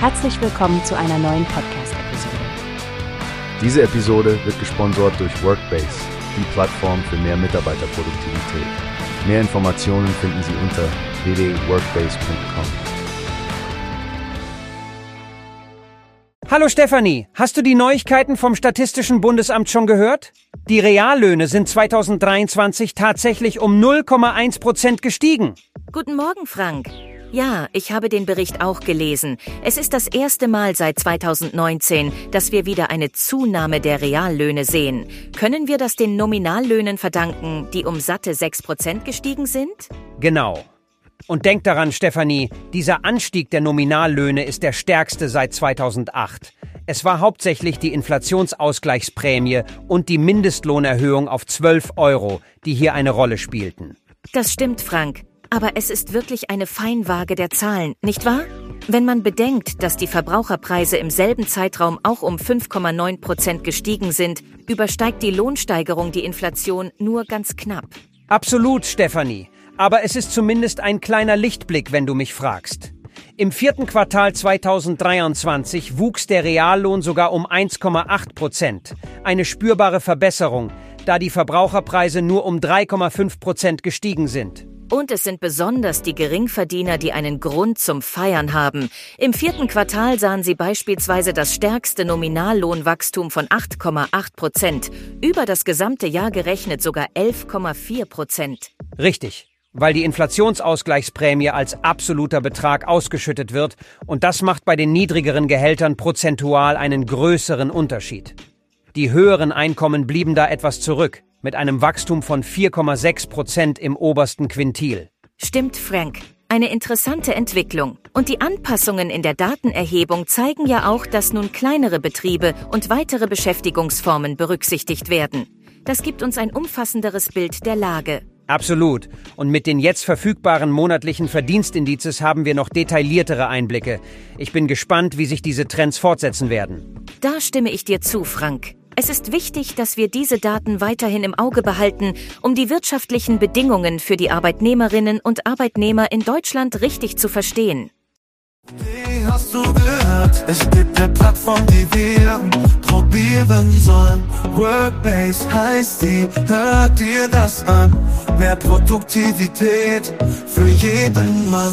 Herzlich willkommen zu einer neuen Podcast-Episode. Diese Episode wird gesponsert durch Workbase, die Plattform für mehr Mitarbeiterproduktivität. Mehr Informationen finden Sie unter www.workbase.com. Hallo Stefanie, hast du die Neuigkeiten vom Statistischen Bundesamt schon gehört? Die Reallöhne sind 2023 tatsächlich um 0,1 Prozent gestiegen. Guten Morgen, Frank. Ja, ich habe den Bericht auch gelesen. Es ist das erste Mal seit 2019, dass wir wieder eine Zunahme der Reallöhne sehen. Können wir das den Nominallöhnen verdanken, die um satte 6% gestiegen sind? Genau. Und denk daran, Stefanie, dieser Anstieg der Nominallöhne ist der stärkste seit 2008. Es war hauptsächlich die Inflationsausgleichsprämie und die Mindestlohnerhöhung auf 12 Euro, die hier eine Rolle spielten. Das stimmt, Frank. Aber es ist wirklich eine Feinwaage der Zahlen, nicht wahr? Wenn man bedenkt, dass die Verbraucherpreise im selben Zeitraum auch um 5,9 Prozent gestiegen sind, übersteigt die Lohnsteigerung die Inflation nur ganz knapp. Absolut, Stefanie. Aber es ist zumindest ein kleiner Lichtblick, wenn du mich fragst. Im vierten Quartal 2023 wuchs der Reallohn sogar um 1,8 Prozent. Eine spürbare Verbesserung, da die Verbraucherpreise nur um 3,5 Prozent gestiegen sind. Und es sind besonders die Geringverdiener, die einen Grund zum Feiern haben. Im vierten Quartal sahen sie beispielsweise das stärkste Nominallohnwachstum von 8,8 Prozent. Über das gesamte Jahr gerechnet sogar 11,4 Prozent. Richtig, weil die Inflationsausgleichsprämie als absoluter Betrag ausgeschüttet wird und das macht bei den niedrigeren Gehältern prozentual einen größeren Unterschied. Die höheren Einkommen blieben da etwas zurück mit einem Wachstum von 4,6 Prozent im obersten Quintil. Stimmt, Frank. Eine interessante Entwicklung. Und die Anpassungen in der Datenerhebung zeigen ja auch, dass nun kleinere Betriebe und weitere Beschäftigungsformen berücksichtigt werden. Das gibt uns ein umfassenderes Bild der Lage. Absolut. Und mit den jetzt verfügbaren monatlichen Verdienstindizes haben wir noch detailliertere Einblicke. Ich bin gespannt, wie sich diese Trends fortsetzen werden. Da stimme ich dir zu, Frank. Es ist wichtig, dass wir diese Daten weiterhin im Auge behalten, um die wirtschaftlichen Bedingungen für die Arbeitnehmerinnen und Arbeitnehmer in Deutschland richtig zu verstehen. Wie hast du gehört? Es gibt eine Plattform, die wir probieren sollen. Workbase heißt die, hört dir das an. Mehr Produktivität für jeden Mann.